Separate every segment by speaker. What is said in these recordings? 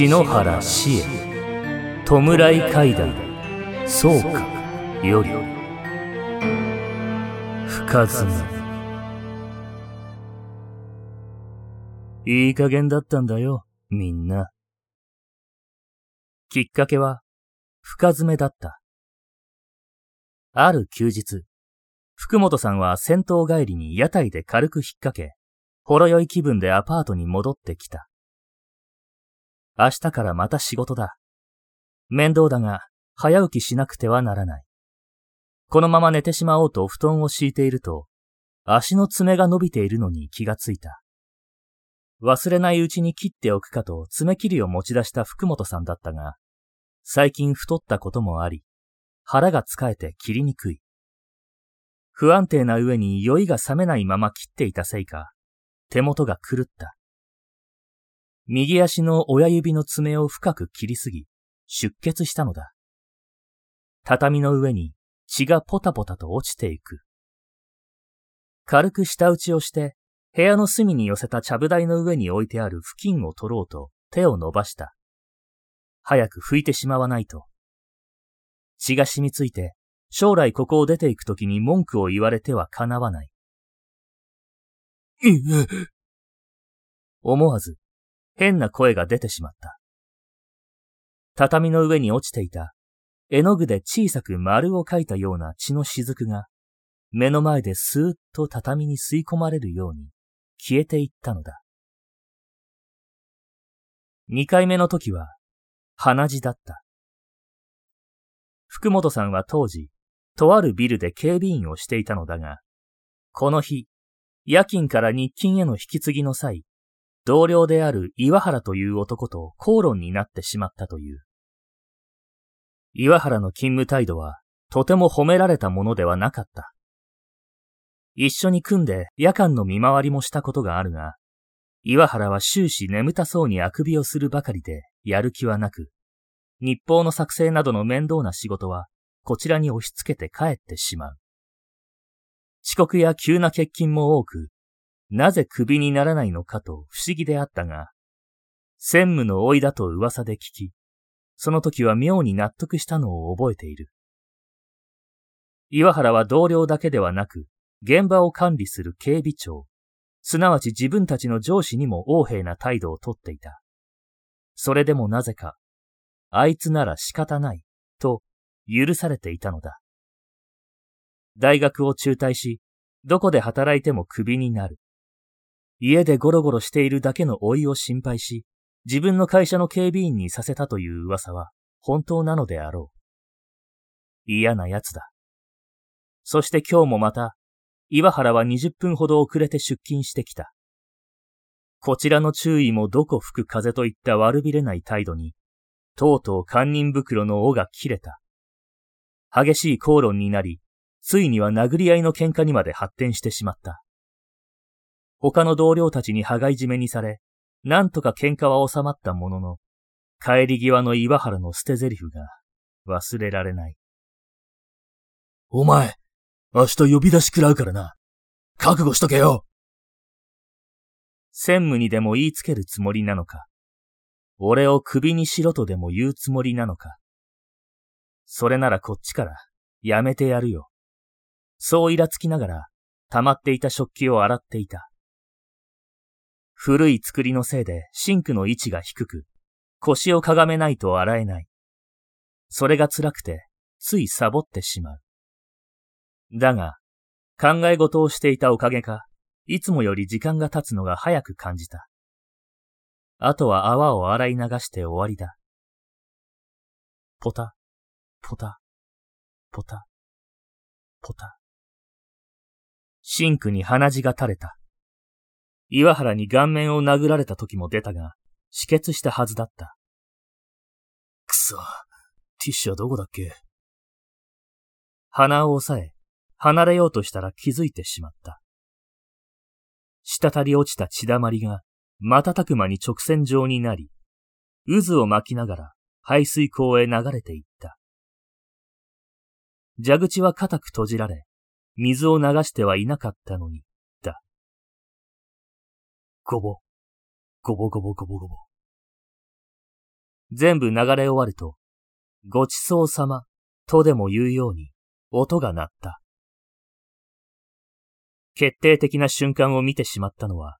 Speaker 1: 篠原死へ弔い階段総かより深爪いい加減だったんだよ、みんな。きっかけは、深爪だった。ある休日、福本さんは戦闘帰りに屋台で軽く引っ掛け、ほろ酔い気分でアパートに戻ってきた。明日からまた仕事だ。面倒だが、早起きしなくてはならない。このまま寝てしまおうと布団を敷いていると、足の爪が伸びているのに気がついた。忘れないうちに切っておくかと爪切りを持ち出した福本さんだったが、最近太ったこともあり、腹が疲れて切りにくい。不安定な上に酔いが覚めないまま切っていたせいか、手元が狂った。右足の親指の爪を深く切りすぎ、出血したのだ。畳の上に血がポタポタと落ちていく。軽く舌打ちをして、部屋の隅に寄せたちゃぶ台の上に置いてある布巾を取ろうと手を伸ばした。早く拭いてしまわないと。血が染みついて、将来ここを出ていくときに文句を言われてはかなわない。思わず変な声が出てしまった。畳の上に落ちていた絵の具で小さく丸を描いたような血の雫が目の前でスーッと畳に吸い込まれるように消えていったのだ。二回目の時は鼻血だった。福本さんは当時、とあるビルで警備員をしていたのだが、この日、夜勤から日勤への引き継ぎの際、同僚である岩原という男と口論になってしまったという。岩原の勤務態度はとても褒められたものではなかった。一緒に組んで夜間の見回りもしたことがあるが、岩原は終始眠たそうにあくびをするばかりでやる気はなく、日報の作成などの面倒な仕事はこちらに押し付けて帰ってしまう。遅刻や急な欠勤も多く、なぜクビにならないのかと不思議であったが、専務の老いだと噂で聞き、その時は妙に納得したのを覚えている。岩原は同僚だけではなく、現場を管理する警備長、すなわち自分たちの上司にも横柄な態度をとっていた。それでもなぜか、あいつなら仕方ない、と許されていたのだ。大学を中退し、どこで働いてもクビになる。家でゴロゴロしているだけの老いを心配し、自分の会社の警備員にさせたという噂は本当なのであろう。嫌な奴だ。そして今日もまた、岩原は20分ほど遅れて出勤してきた。こちらの注意もどこ吹く風といった悪びれない態度に、とうとう堪忍袋の尾が切れた。激しい口論になり、ついには殴り合いの喧嘩にまで発展してしまった。他の同僚たちに羽交い締めにされ、なんとか喧嘩は収まったものの、帰り際の岩原の捨て台詞が忘れられない。
Speaker 2: お前、明日呼び出し食らうからな。覚悟しとけよ
Speaker 1: 専務にでも言いつけるつもりなのか、俺を首にしろとでも言うつもりなのか。それならこっちからやめてやるよ。そうイラつきながら溜まっていた食器を洗っていた。古い作りのせいでシンクの位置が低く、腰をかがめないと洗えない。それが辛くて、ついサボってしまう。だが、考え事をしていたおかげか、いつもより時間が経つのが早く感じた。あとは泡を洗い流して終わりだ。ポタ、ポタ、ポタ、ポタ。シンクに鼻血が垂れた。岩原に顔面を殴られた時も出たが、止血したはずだった。
Speaker 2: くそ、ティッシュはどこだっけ？
Speaker 1: 鼻を押さえ、離れようとしたら気づいてしまった。滴り落ちた血だまりが瞬く間に直線状になり、渦を巻きながら排水口へ流れていった。蛇口は固く閉じられ、水を流してはいなかったのに、
Speaker 2: ごぼ、ごぼごぼごぼごぼ。
Speaker 1: 全部流れ終わると、ごちそうさまとでも言うように音が鳴った。決定的な瞬間を見てしまったのは、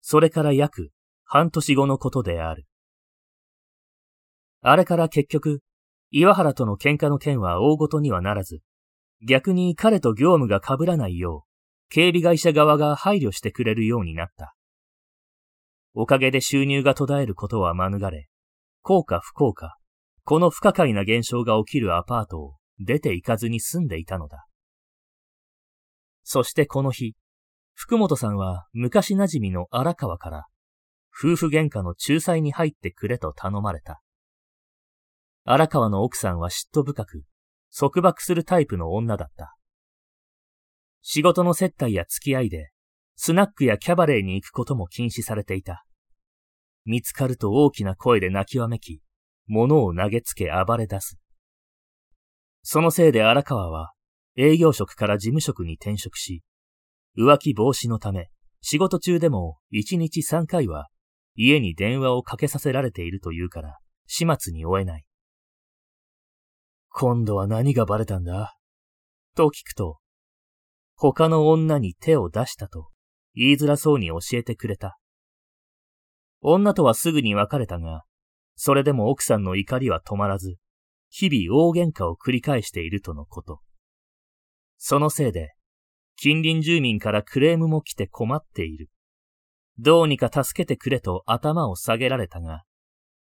Speaker 1: それから約半年後のことである。あれから結局、岩原との喧嘩の件は大ごとにはならず、逆に彼と業務が被らないよう、警備会社側が配慮してくれるようになった。おかげで収入が途絶えることは免れ、幸か不幸か、この不可解な現象が起きるアパートを出て行かずに住んでいたのだ。そしてこの日、福本さんは昔馴染みの荒川から、夫婦喧嘩の仲裁に入ってくれと頼まれた。荒川の奥さんは嫉妬深く、束縛するタイプの女だった。仕事の接待や付き合いで、スナックやキャバレーに行くことも禁止されていた。見つかると大きな声で泣きわめき、物を投げつけ暴れ出す。そのせいで荒川は営業職から事務職に転職し、浮気防止のため仕事中でも1日3回は家に電話をかけさせられているというから始末に終えない。
Speaker 2: 今度は何がバレたんだ？
Speaker 1: と聞くと、他の女に手を出したと言いづらそうに教えてくれた。女とはすぐに別れたが、それでも奥さんの怒りは止まらず、日々大喧嘩を繰り返しているとのこと。そのせいで、近隣住民からクレームも来て困っている。どうにか助けてくれと頭を下げられたが、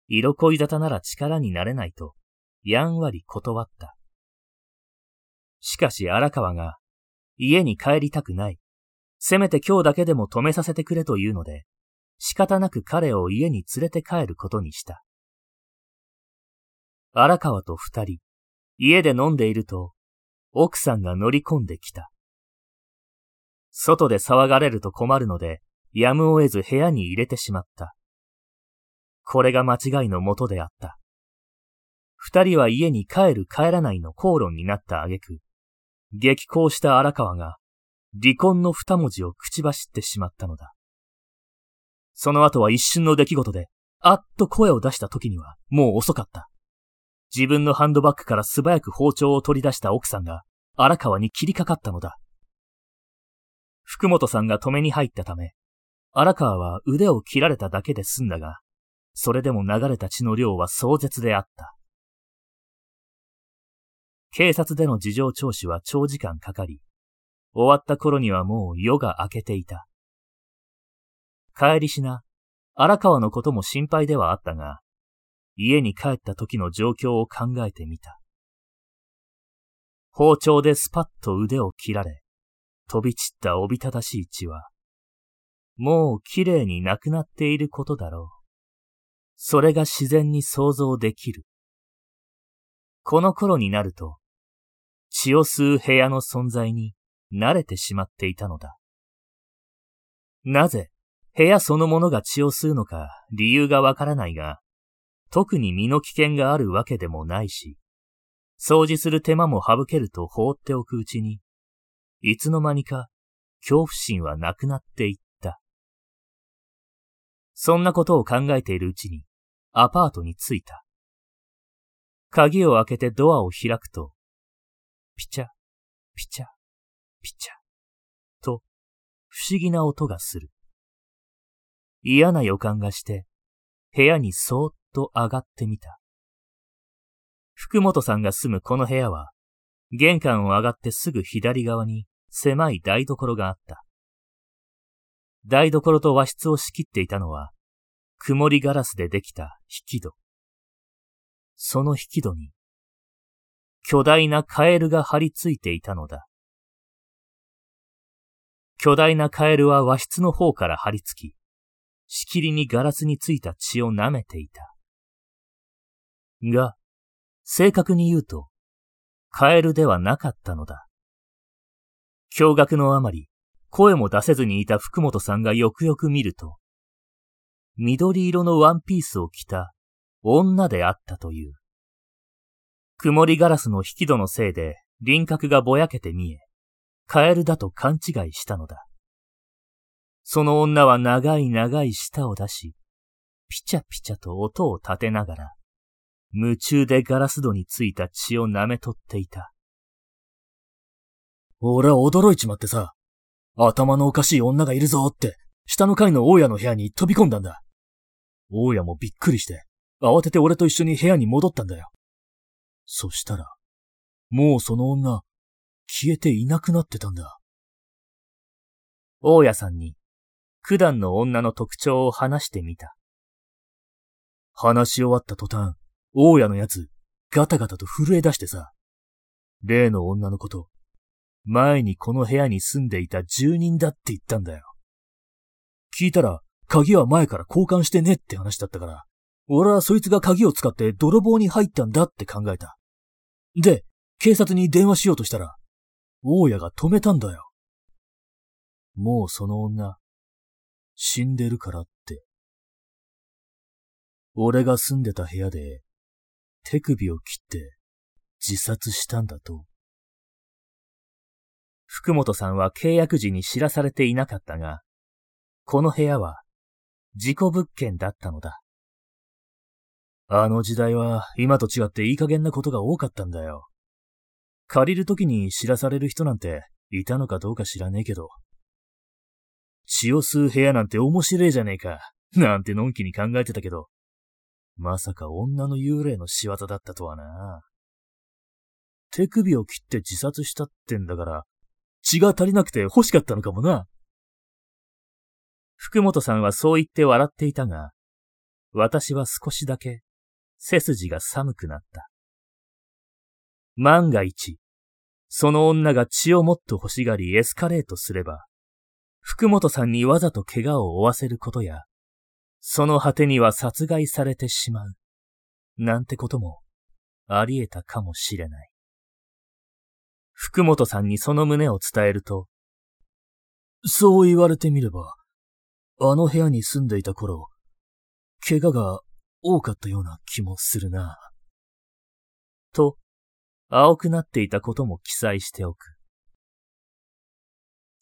Speaker 1: 色恋沙汰なら力になれないとやんわり断った。しかし荒川が、家に帰りたくない。せめて今日だけでも止めさせてくれというので、仕方なく彼を家に連れて帰ることにした。荒川と二人、家で飲んでいると、奥さんが乗り込んできた。外で騒がれると困るので、やむを得ず部屋に入れてしまった。これが間違いのもとであった。二人は家に帰る帰らないの口論になった挙句、激高した荒川が離婚の二文字を口走ってしまったのだ。その後は一瞬の出来事で、あっと声を出した時にはもう遅かった。自分のハンドバッグから素早く包丁を取り出した奥さんが荒川に切りかかったのだ。福本さんが止めに入ったため、荒川は腕を切られただけで済んだが、それでも流れた血の量は壮絶であった。警察での事情聴取は長時間かかり、終わった頃にはもう夜が明けていた。帰りしな、荒川のことも心配ではあったが、家に帰った時の状況を考えてみた。包丁でスパッと腕を切られ、飛び散ったおびただしい血は、もう綺麗になくなっていることだろう。それが自然に想像できる。この頃になると、血を吸う部屋の存在に慣れてしまっていたのだ。なぜ部屋そのものが血を吸うのか理由がわからないが、特に身の危険があるわけでもないし、掃除する手間も省けると放っておくうちに、いつの間にか恐怖心はなくなっていった。そんなことを考えているうちにアパートに着いた。鍵を開けてドアを開くと、ピチャ、ピチャ、ピチャ、と、不思議な音がする。嫌な予感がして、部屋にそーっと上がってみた。福本さんが住むこの部屋は、玄関を上がってすぐ左側に狭い台所があった。台所と和室を仕切っていたのは、曇りガラスでできた引き戸。その引き戸に、巨大なカエルが張り付いていたのだ。巨大なカエルは和室の方から張り付き、しきりにガラスについた血を舐めていた。が、正確に言うと、カエルではなかったのだ。驚愕のあまり、声も出せずにいた福本さんがよくよく見ると、緑色のワンピースを着た女であったという。曇りガラスの引き戸のせいで輪郭がぼやけて見え、カエルだと勘違いしたのだ。その女は長い長い舌を出し、ピチャピチャと音を立てながら、夢中でガラス戸についた血を舐め取っていた。
Speaker 2: 俺は驚いちまってさ、頭のおかしい女がいるぞって、下の階の大家の部屋に飛び込んだんだ。大家もびっくりして、慌てて俺と一緒に部屋に戻ったんだよ。そしたら、もうその女、消えていなくなってたんだ。
Speaker 1: 大家さんに、九段の女の特徴を話してみた。
Speaker 2: 話し終わった途端、大家のやつ、ガタガタと震え出してさ、例の女のこと、前にこの部屋に住んでいた住人だって言ったんだよ。聞いたら、鍵は前から交換してねって話だったから、俺はそいつが鍵を使って泥棒に入ったんだって考えた。で、警察に電話しようとしたら、大家が止めたんだよ。もうその女、死んでるからって。俺が住んでた部屋で、手首を切って自殺したんだと。
Speaker 1: 福本さんは契約時に知らされていなかったが、この部屋は事故物件だったのだ。
Speaker 2: あの時代は今と違っていい加減なことが多かったんだよ。借りるときに知らされる人なんていたのかどうか知らねえけど。血を吸う部屋なんて面白えじゃねえか、なんてのんきに考えてたけど、まさか女の幽霊の仕業だったとはな。手首を切って自殺したってんだから、血が足りなくて欲しかったのかもな。
Speaker 1: 福本さんはそう言って笑っていたが、私は少しだけ背筋が寒くなった。万が一、その女が血をもっと欲しがりエスカレートすれば、福本さんにわざと怪我を負わせることや、その果てには殺害されてしまう、なんてこともあり得たかもしれない。福本さんにその旨を伝えると、
Speaker 2: そう言われてみれば、あの部屋に住んでいた頃、怪我が多かったような気もするな。
Speaker 1: と、青くなっていたことも記載しておく。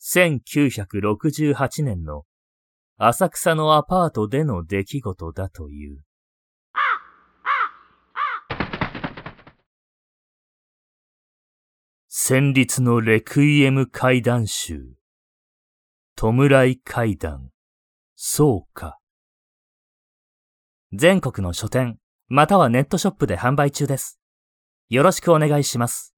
Speaker 1: 1968年の浅草のアパートでの出来事だという。戦慄のレクイエム階段集。弔い階段。そうか。全国の書店、またはネットショップで販売中です。よろしくお願いします。